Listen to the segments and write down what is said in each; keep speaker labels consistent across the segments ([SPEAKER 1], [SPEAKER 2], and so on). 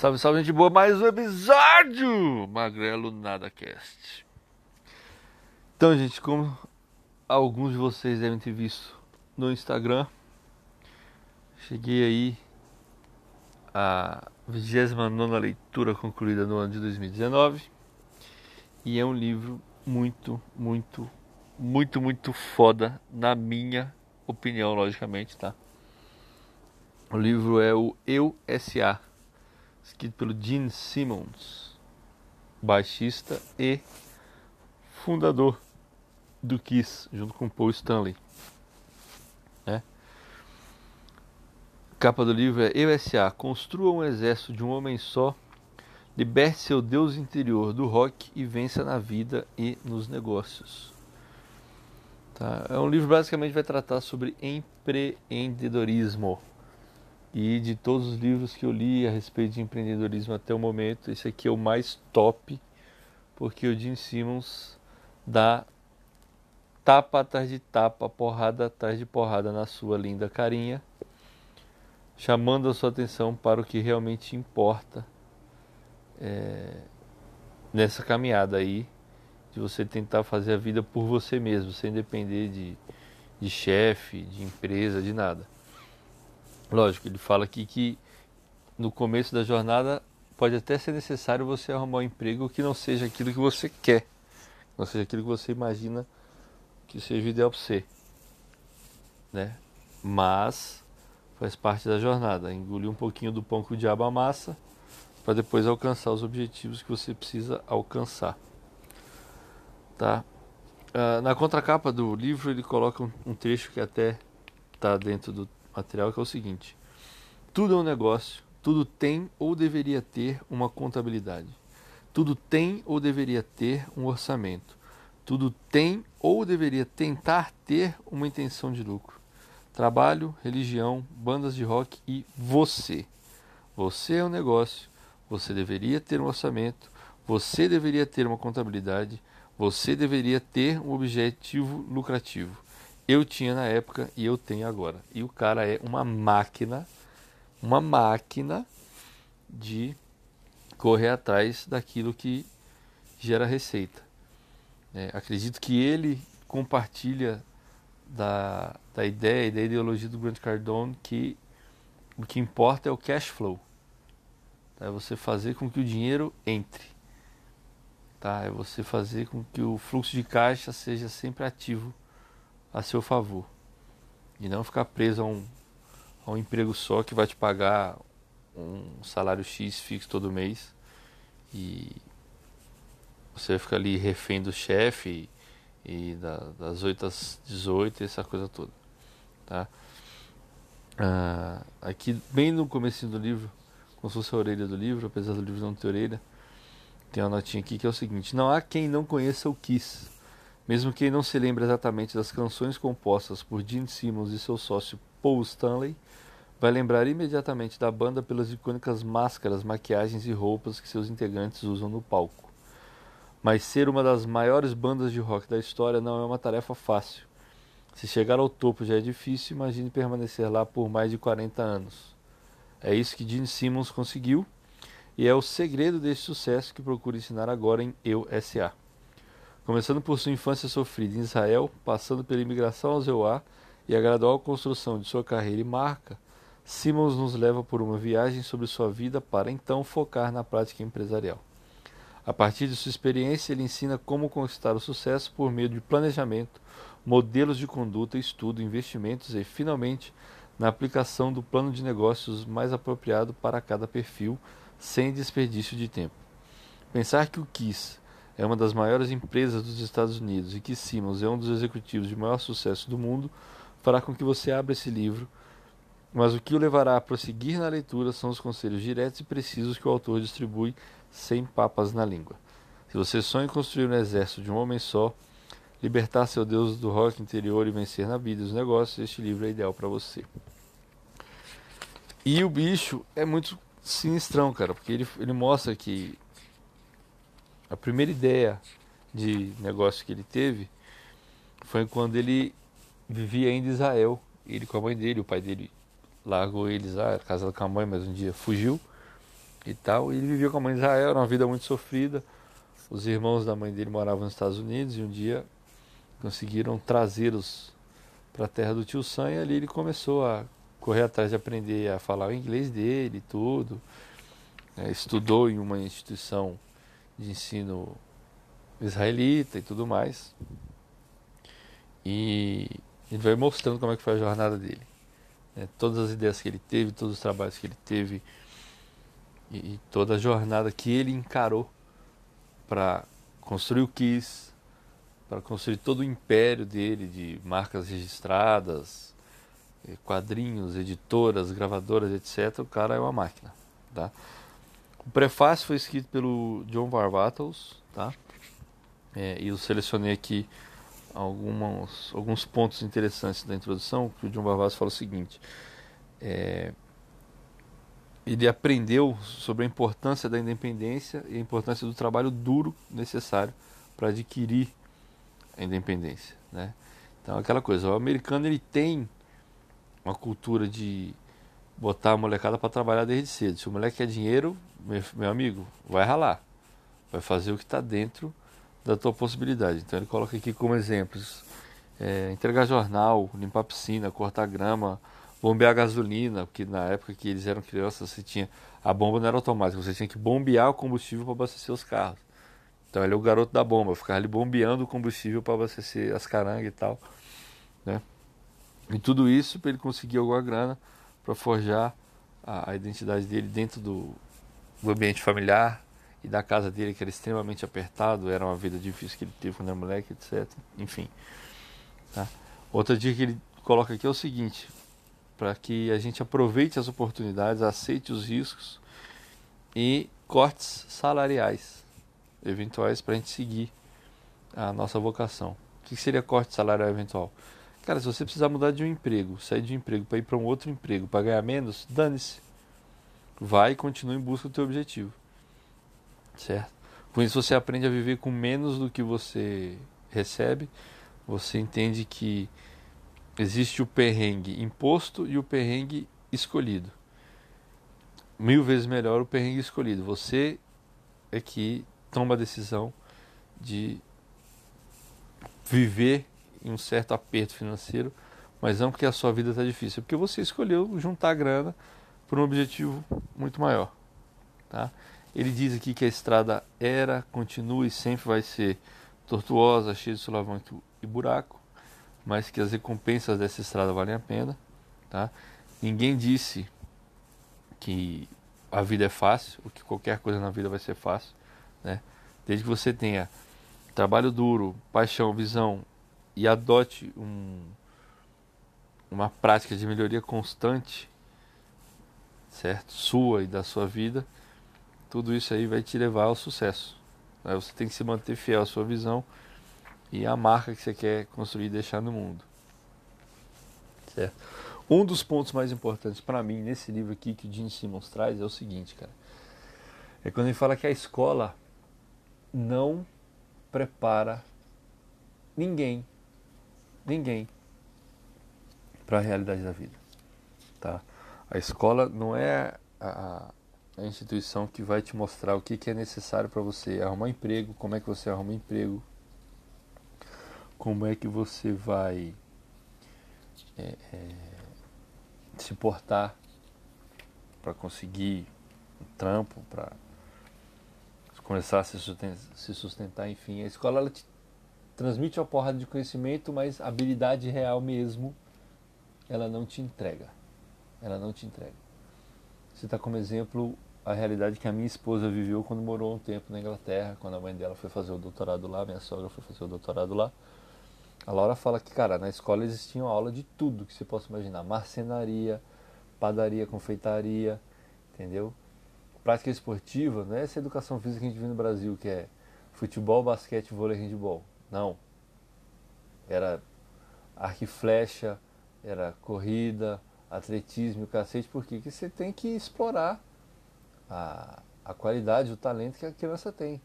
[SPEAKER 1] Salve, salve, gente boa, mais um episódio Magrelo Nada Cast. Então, gente, como alguns de vocês devem ter visto no Instagram, cheguei aí a 29 leitura concluída no ano de 2019 e é um livro muito, muito, muito, muito foda, na minha opinião, logicamente, tá? O livro é o Eu S.A escrito pelo Gene Simmons, baixista e fundador do Kiss, junto com Paul Stanley. Né? Capa do livro é EUSA, construa um exército de um homem só, liberte seu Deus interior do rock e vença na vida e nos negócios. Tá? É um livro basicamente vai tratar sobre empreendedorismo. E de todos os livros que eu li a respeito de empreendedorismo até o momento, esse aqui é o mais top, porque o Jim Simmons dá tapa atrás de tapa, porrada atrás de porrada na sua linda carinha, chamando a sua atenção para o que realmente importa é, nessa caminhada aí, de você tentar fazer a vida por você mesmo, sem depender de, de chefe, de empresa, de nada. Lógico, ele fala aqui que no começo da jornada pode até ser necessário você arrumar um emprego que não seja aquilo que você quer, não seja aquilo que você imagina que seja ideal para você, né? Mas faz parte da jornada, engolir um pouquinho do pão que o diabo amassa para depois alcançar os objetivos que você precisa alcançar, tá? Uh, na contracapa do livro ele coloca um, um trecho que até está dentro do material que é o seguinte: tudo é um negócio, tudo tem ou deveria ter uma contabilidade. Tudo tem ou deveria ter um orçamento. Tudo tem ou deveria tentar ter uma intenção de lucro. Trabalho, religião, bandas de rock e você. Você é um negócio, você deveria ter um orçamento, você deveria ter uma contabilidade, você deveria ter um objetivo lucrativo eu tinha na época e eu tenho agora. E o cara é uma máquina, uma máquina de correr atrás daquilo que gera receita. É, acredito que ele compartilha da, da ideia e da ideologia do Grant Cardone que o que importa é o cash flow. Tá? É você fazer com que o dinheiro entre. Tá? É você fazer com que o fluxo de caixa seja sempre ativo a seu favor. E não ficar preso a um, a um emprego só que vai te pagar um salário X fixo todo mês e você vai ficar ali refém do chefe e, e da, das 8 às 18 essa coisa toda. Tá? Ah, aqui bem no começo do livro, como se fosse a orelha do livro, apesar do livro não ter orelha, tem uma notinha aqui que é o seguinte: Não há quem não conheça o Kiss mesmo quem não se lembre exatamente das canções compostas por Gene Simmons e seu sócio Paul Stanley, vai lembrar imediatamente da banda pelas icônicas máscaras, maquiagens e roupas que seus integrantes usam no palco. Mas ser uma das maiores bandas de rock da história não é uma tarefa fácil. Se chegar ao topo já é difícil, imagine permanecer lá por mais de 40 anos. É isso que Gene Simmons conseguiu e é o segredo desse sucesso que procuro ensinar agora em Eu S.A. Começando por sua infância sofrida em Israel, passando pela imigração ao Zeuá e a gradual construção de sua carreira e marca, Simmons nos leva por uma viagem sobre sua vida para então focar na prática empresarial. A partir de sua experiência, ele ensina como conquistar o sucesso por meio de planejamento, modelos de conduta, estudo, investimentos e, finalmente, na aplicação do plano de negócios mais apropriado para cada perfil, sem desperdício de tempo. Pensar que o KISS é uma das maiores empresas dos Estados Unidos e que Simmons é um dos executivos de maior sucesso do mundo, fará com que você abra esse livro. Mas o que o levará a prosseguir na leitura são os conselhos diretos e precisos que o autor distribui sem papas na língua. Se você sonha em construir um exército de um homem só, libertar seu Deus do rock interior e vencer na vida e os negócios, este livro é ideal para você. E o bicho é muito sinistrão, cara, porque ele, ele mostra que a primeira ideia de negócio que ele teve foi quando ele vivia ainda em Israel. Ele com a mãe dele, o pai dele largou eles lá, casado com a mãe, mas um dia fugiu. e tal. E ele vivia com a mãe de Israel, era uma vida muito sofrida. Os irmãos da mãe dele moravam nos Estados Unidos e um dia conseguiram trazê-los para a terra do tio Sam e ali ele começou a correr atrás de aprender a falar o inglês dele e tudo. É, estudou em uma instituição de ensino israelita e tudo mais. E ele vai mostrando como é que foi a jornada dele. É, todas as ideias que ele teve, todos os trabalhos que ele teve e, e toda a jornada que ele encarou para construir o Kiss, para construir todo o império dele de marcas registradas, eh, quadrinhos, editoras, gravadoras, etc. O cara é uma máquina, tá? O prefácio foi escrito pelo John Varvatos, tá? É, e eu selecionei aqui alguns, alguns pontos interessantes da introdução, que o John Varvatos fala o seguinte. É, ele aprendeu sobre a importância da independência e a importância do trabalho duro necessário para adquirir a independência, né? Então aquela coisa, o americano ele tem uma cultura de botar a molecada para trabalhar desde cedo. Se o moleque quer dinheiro, meu, amigo, vai ralar, vai fazer o que está dentro da tua possibilidade. Então ele coloca aqui como exemplos: é, entregar jornal, limpar piscina, cortar grama, bombear gasolina, porque na época que eles eram crianças você tinha a bomba não era automática, você tinha que bombear o combustível para abastecer os carros. Então ele é o garoto da bomba, ficava ali bombeando o combustível para abastecer as carangas e tal, né? E tudo isso para ele conseguir alguma grana para forjar a, a, identidade dele dentro do, do ambiente familiar e da casa dele que era extremamente apertado, era uma vida difícil que ele teve quando era moleque, etc. Enfim. Tá? Outra dica que ele coloca aqui é o seguinte: para que a gente aproveite as oportunidades, aceite os riscos e cortes salariais eventuais para a gente seguir a nossa vocação. O que seria corte salarial eventual? Cara, se você precisar mudar de um emprego, sair de um emprego para ir para um outro emprego, para ganhar menos, dane-se. Vai e continue em busca do teu objetivo. Certo? Com isso você aprende a viver com menos do que você recebe. Você entende que existe o perrengue imposto e o perrengue escolhido. Mil vezes melhor o perrengue escolhido. Você é que toma a decisão de viver em um certo aperto financeiro, mas não porque a sua vida está difícil, é porque você escolheu juntar grana por um objetivo muito maior. Tá? Ele diz aqui que a estrada era, continua e sempre vai ser tortuosa, cheia de solavanco e buraco, mas que as recompensas dessa estrada valem a pena. Tá? Ninguém disse que a vida é fácil, ou que qualquer coisa na vida vai ser fácil. Né? Desde que você tenha trabalho duro, paixão, visão e adote um, uma prática de melhoria constante, certo? Sua e da sua vida, tudo isso aí vai te levar ao sucesso. Né? Você tem que se manter fiel à sua visão e à marca que você quer construir e deixar no mundo. Certo? Um dos pontos mais importantes para mim nesse livro aqui que o Gene Simmons traz é o seguinte, cara. É quando ele fala que a escola não prepara ninguém, ninguém para a realidade da vida, tá? A escola não é a, a instituição que vai te mostrar o que, que é necessário para você arrumar emprego, como é que você arruma emprego, como é que você vai é, é, se portar para conseguir um trampo, para começar a se sustentar, se sustentar, enfim. A escola ela te transmite uma porrada de conhecimento, mas habilidade real mesmo ela não te entrega. Ela não te entrega. Você está como exemplo a realidade que a minha esposa viveu quando morou um tempo na Inglaterra, quando a mãe dela foi fazer o doutorado lá, minha sogra foi fazer o doutorado lá. A Laura fala que, cara, na escola existia uma aula de tudo que você possa imaginar: marcenaria, padaria, confeitaria, entendeu? prática esportiva não é essa educação física que a gente viu no Brasil, que é futebol, basquete, vôlei, handball. Não. Era arco e flecha, era corrida, atletismo, cacete, porque que você tem que explorar a, a qualidade, o talento que a criança tem.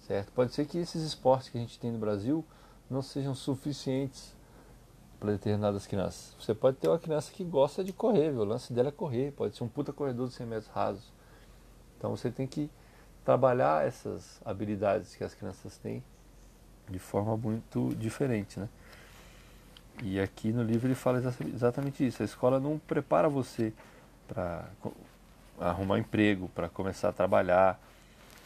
[SPEAKER 1] Certo? Pode ser que esses esportes que a gente tem no Brasil não sejam suficientes para determinadas crianças. Você pode ter uma criança que gosta de correr, viu? o lance dela é correr, pode ser um puta corredor de 100 metros rasos Então você tem que trabalhar essas habilidades que as crianças têm de forma muito diferente, né? E aqui no livro ele fala exatamente isso. A escola não prepara você para arrumar um emprego, para começar a trabalhar,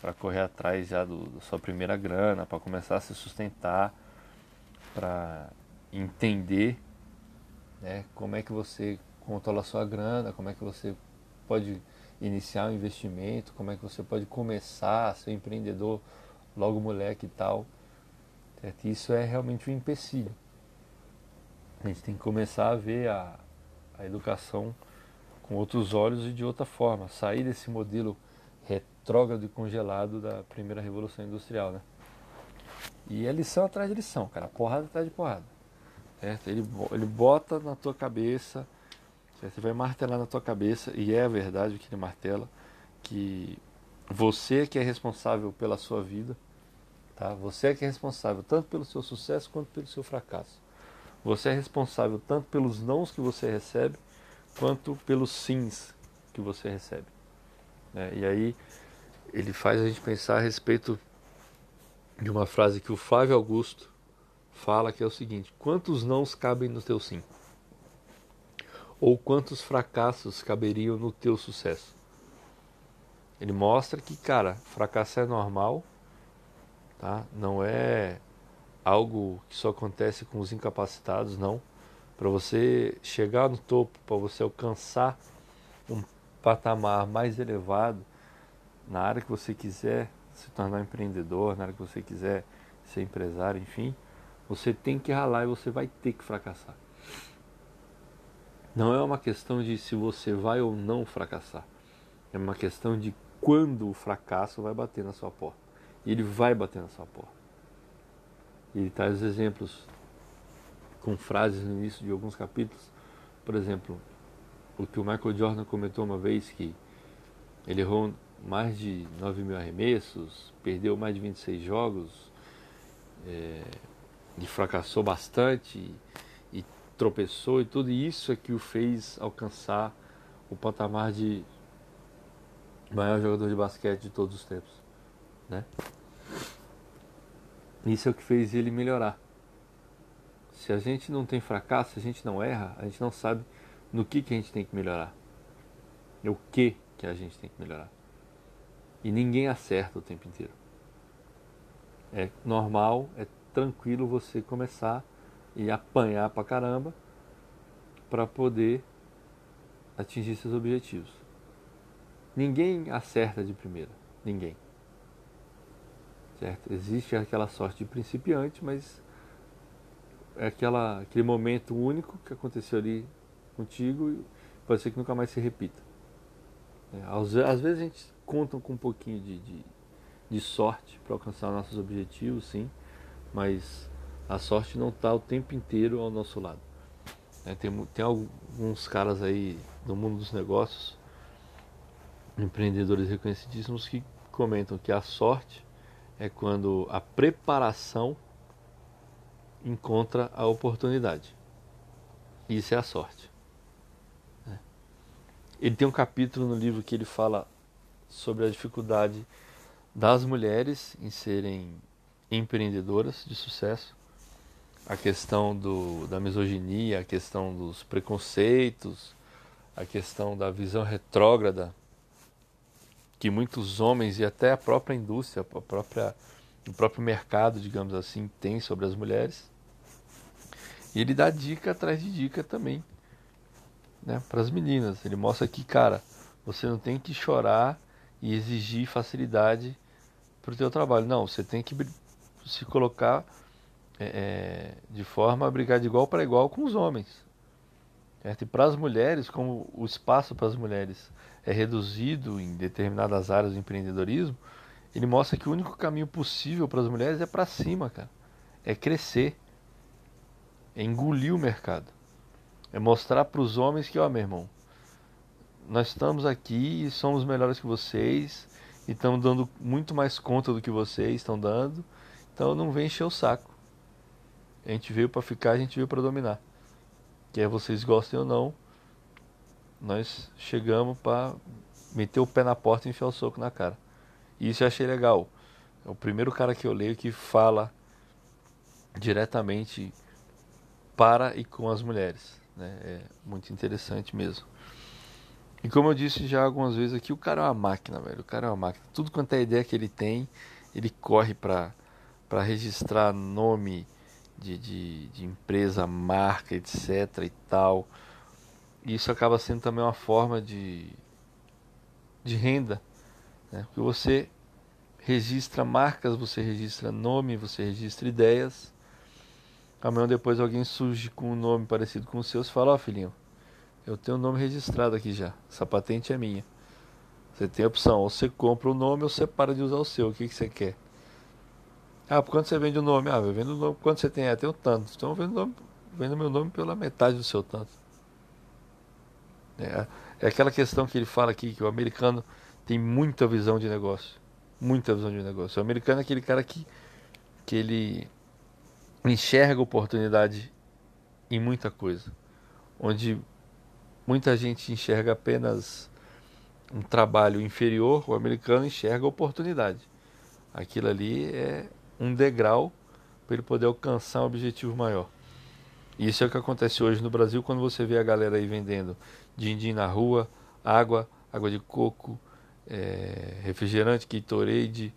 [SPEAKER 1] para correr atrás já do, da sua primeira grana, para começar a se sustentar, para entender né, como é que você controla a sua grana, como é que você pode iniciar um investimento, como é que você pode começar a ser empreendedor logo moleque e tal. Certo? Isso é realmente um empecilho. A gente tem que começar a ver a, a educação com outros olhos e de outra forma, sair desse modelo retrógrado e congelado da primeira revolução industrial, né? E é lição atrás de lição, cara, porrada atrás de porrada. Certo? Ele, ele bota na tua cabeça, certo? Você vai martelar na tua cabeça, e é verdade que ele martela, que você que é responsável pela sua vida, tá? Você é que é responsável tanto pelo seu sucesso quanto pelo seu fracasso. Você é responsável tanto pelos nãos que você recebe, quanto pelos sims que você recebe. É, e aí ele faz a gente pensar a respeito de uma frase que o Flávio Augusto fala que é o seguinte: quantos nãos cabem no teu sim? Ou quantos fracassos caberiam no teu sucesso? Ele mostra que, cara, fracassar é normal, tá? Não é algo que só acontece com os incapacitados, não. Para você chegar no topo, para você alcançar um patamar mais elevado, na área que você quiser se tornar empreendedor, na área que você quiser ser empresário, enfim, você tem que ralar e você vai ter que fracassar. Não é uma questão de se você vai ou não fracassar. É uma questão de quando o fracasso vai bater na sua porta. E ele vai bater na sua porta. Ele traz exemplos com frases no início de alguns capítulos. Por exemplo, o que o Michael Jordan comentou uma vez que ele errou mais de 9 mil arremessos, perdeu mais de 26 jogos, é, e fracassou bastante, e tropeçou, e tudo isso é que o fez alcançar o patamar de maior jogador de basquete de todos os tempos. Né? Isso é o que fez ele melhorar. Se a gente não tem fracasso, se a gente não erra, a gente não sabe no que, que a gente tem que melhorar. O que que a gente tem que melhorar. E ninguém acerta o tempo inteiro. É normal, é tranquilo você começar e apanhar pra caramba para poder atingir seus objetivos. Ninguém acerta de primeira, ninguém. Certo? Existe aquela sorte de principiante, mas é aquela, aquele momento único que aconteceu ali contigo e pode ser que nunca mais se repita. É, às, às, vezes a gente conta com um pouquinho de, de, de sorte para alcançar nossos objetivos, sim, mas a sorte não está o tempo inteiro ao nosso lado. É, tem, tem alguns caras aí do mundo dos negócios, empreendedores reconhecidíssimos, que comentam que a sorte é quando a preparação encontra a oportunidade. Isso é a sorte. Ele tem um capítulo no livro que ele fala sobre a dificuldade das mulheres em serem empreendedoras de sucesso, a questão do, da misoginia, a questão dos preconceitos, a questão da visão retrógrada que muitos homens e até a própria indústria, a própria, o próprio mercado, digamos assim, tem sobre as mulheres. E ele dá dica atrás de dica também né, para as meninas. Ele mostra que, cara, você não tem que chorar e exigir facilidade para o teu trabalho. Não, você tem que se colocar é, é, de forma a brigar de igual para igual com os homens. Certo? E para as mulheres, como o espaço para as mulheres é reduzido em determinadas áreas do empreendedorismo, ele mostra que o único caminho possível para as mulheres é para cima, cara. É crescer. É engolir o mercado. É mostrar para os homens que, ó, meu irmão, nós estamos aqui e somos melhores que vocês e estamos dando muito mais conta do que vocês estão dando. Então não vem encher o saco. A gente veio para ficar, a gente veio para dominar. Quer vocês gostem ou não, nós chegamos para meter o pé na porta e enfiar o soco na cara. E isso eu achei legal. É o primeiro cara que eu leio que fala diretamente para e com as mulheres. Né? É muito interessante mesmo. E como eu disse já algumas vezes aqui, o cara é uma máquina, velho. O cara é uma máquina. Tudo quanto é ideia que ele tem, ele corre para registrar nome de, de, de empresa, marca, etc e tal. E isso acaba sendo também uma forma de, de renda. Né? Porque você registra marcas, você registra nome, você registra ideias. Amanhã depois alguém surge com um nome parecido com o seu e fala, ó oh, filhinho, eu tenho o nome registrado aqui já. Essa patente é minha. Você tem a opção, ou você compra o nome ou você para de usar o seu. O que, que você quer? Ah, por quanto você vende o nome? Ah, eu vendo o nome. Quanto você tem? Ah, tenho tanto. Então eu vendo, nome, vendo meu nome pela metade do seu tanto. É, é aquela questão que ele fala aqui, que o americano tem muita visão de negócio. Muita visão de negócio. O americano é aquele cara que, que ele enxerga oportunidade em muita coisa. Onde muita gente enxerga apenas um trabalho inferior, o americano enxerga oportunidade. Aquilo ali é um degrau para ele poder alcançar um objetivo maior. Isso é o que acontece hoje no Brasil quando você vê a galera aí vendendo din-din na rua, água, água de coco, é, refrigerante, Gatorade,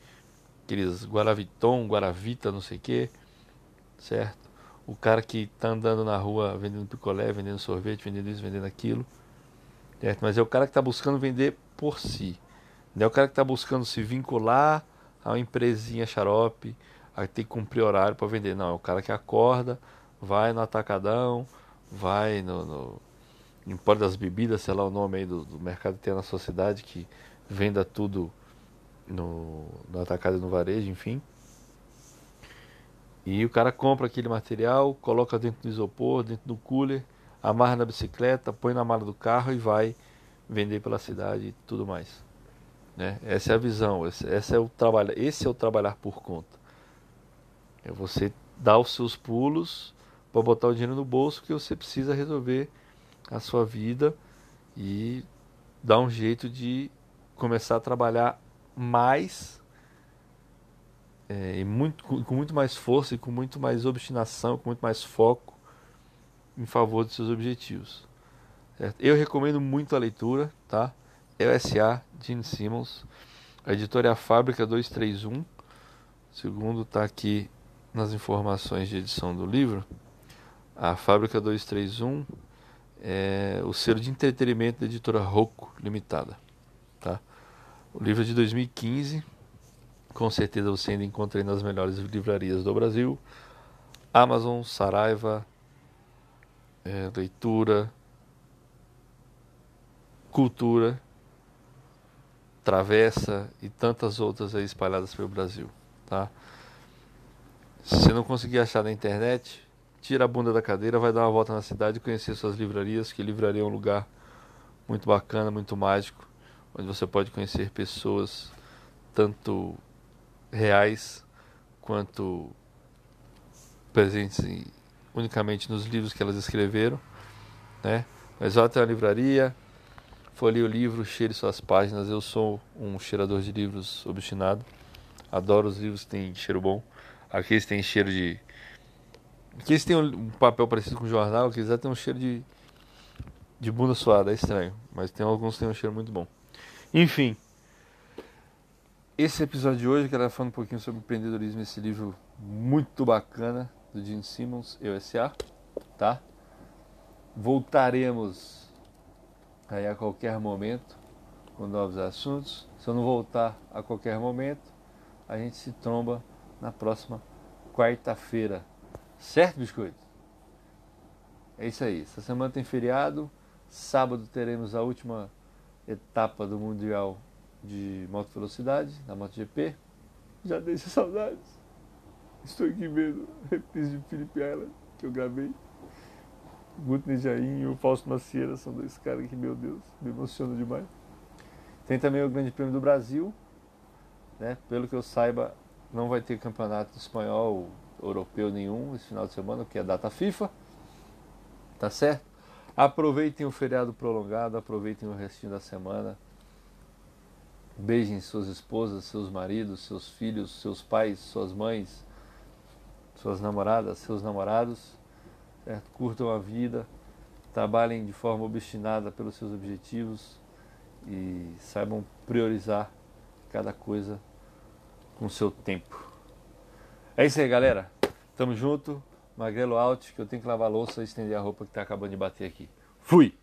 [SPEAKER 1] aqueles Guaraviton, Guaravita, não sei o que, certo? o cara que está andando na rua vendendo picolé, vendendo sorvete, vendendo isso, vendendo aquilo. Certo? Mas é o cara que está buscando vender por si. Não é o cara que está buscando se vincular a uma empresinha xarope, a ter que cumprir horário para vender. Não, é o cara que acorda, vai no atacadão, vai no, no Empório das Bebidas, sei lá o nome aí do, do mercado que tem na sociedade, que venda tudo no, no atacado e no varejo, enfim. E o cara compra aquele material, coloca dentro do isopor, dentro do cooler, amarra na bicicleta, põe na mala do carro e vai vender pela cidade e tudo mais. Né? Essa é a visão, esse, esse, é o trabalho, esse é o trabalhar por conta. É você dar os seus pulos para botar o dinheiro no bolso que você precisa resolver a sua vida e dar um jeito de começar a trabalhar mais é, muito, com muito mais força e com muito mais obstinação, com muito mais foco em favor dos seus objetivos. Certo? Eu recomendo muito a leitura, tá? ESA, Gene Simmons. A editora é a Fábrica 231. Segundo está aqui nas informações de edição do livro. A Fábrica 231 é o selo de entretenimento da editora Rocco Limitada. Tá? O livro é de 2015 com certeza você ainda encontra nas melhores livrarias do Brasil. Amazon, Saraiva, é, Leitura, Cultura, Travessa e tantas outras aí espalhadas pelo Brasil. Tá? Se não conseguir achar na internet, tira a bunda da cadeira, vai dar uma volta na cidade e conhecer suas livrarias, que livraria é um lugar muito bacana, muito mágico, onde você pode conhecer pessoas tanto reais quanto presentes em, unicamente nos livros que elas escreveram, né? Mas vai até a livraria, folhe o livro, cheire suas páginas. Eu sou um cheirador de livros obstinado. Adoro os livros que têm cheiro bom. Aqueles têm cheiro de. Aqueles têm um papel parecido com jornal, aqueles já têm um cheiro de. de bunda suada, é estranho. Mas tem alguns que têm um cheiro muito bom. Enfim. Esse episódio de hoje, eu quero falar um pouquinho sobre empreendedorismo, esse livro muito bacana do Gene Simmons, Eu S.A., tá? Voltaremos aí a qualquer momento com novos assuntos. Se eu não voltar a qualquer momento, a gente se tromba na próxima quarta-feira. Certo, biscoito? É isso aí. Essa semana tem feriado. Sábado teremos a última etapa do Mundial de moto velocidade, na MotoGP. Já deixa saudades. Estou aqui vendo reprise de Felipe Island, que eu gravei. Guto Jain e o Fausto Macieira são dois caras que, meu Deus, me emocionam demais. Tem também o Grande Prêmio do Brasil, né? Pelo que eu saiba, não vai ter campeonato espanhol, europeu nenhum esse final de semana, porque é data FIFA. Tá certo? Aproveitem o feriado prolongado, aproveitem o restinho da semana Beijem suas esposas, seus maridos, seus filhos, seus pais, suas mães, suas namoradas, seus namorados. Certo? Curtam a vida, trabalhem de forma obstinada pelos seus objetivos e saibam priorizar cada coisa com seu tempo. É isso aí, galera. Tamo junto. Magrelo out, que eu tenho que lavar a louça e estender a roupa que tá acabando de bater aqui. Fui!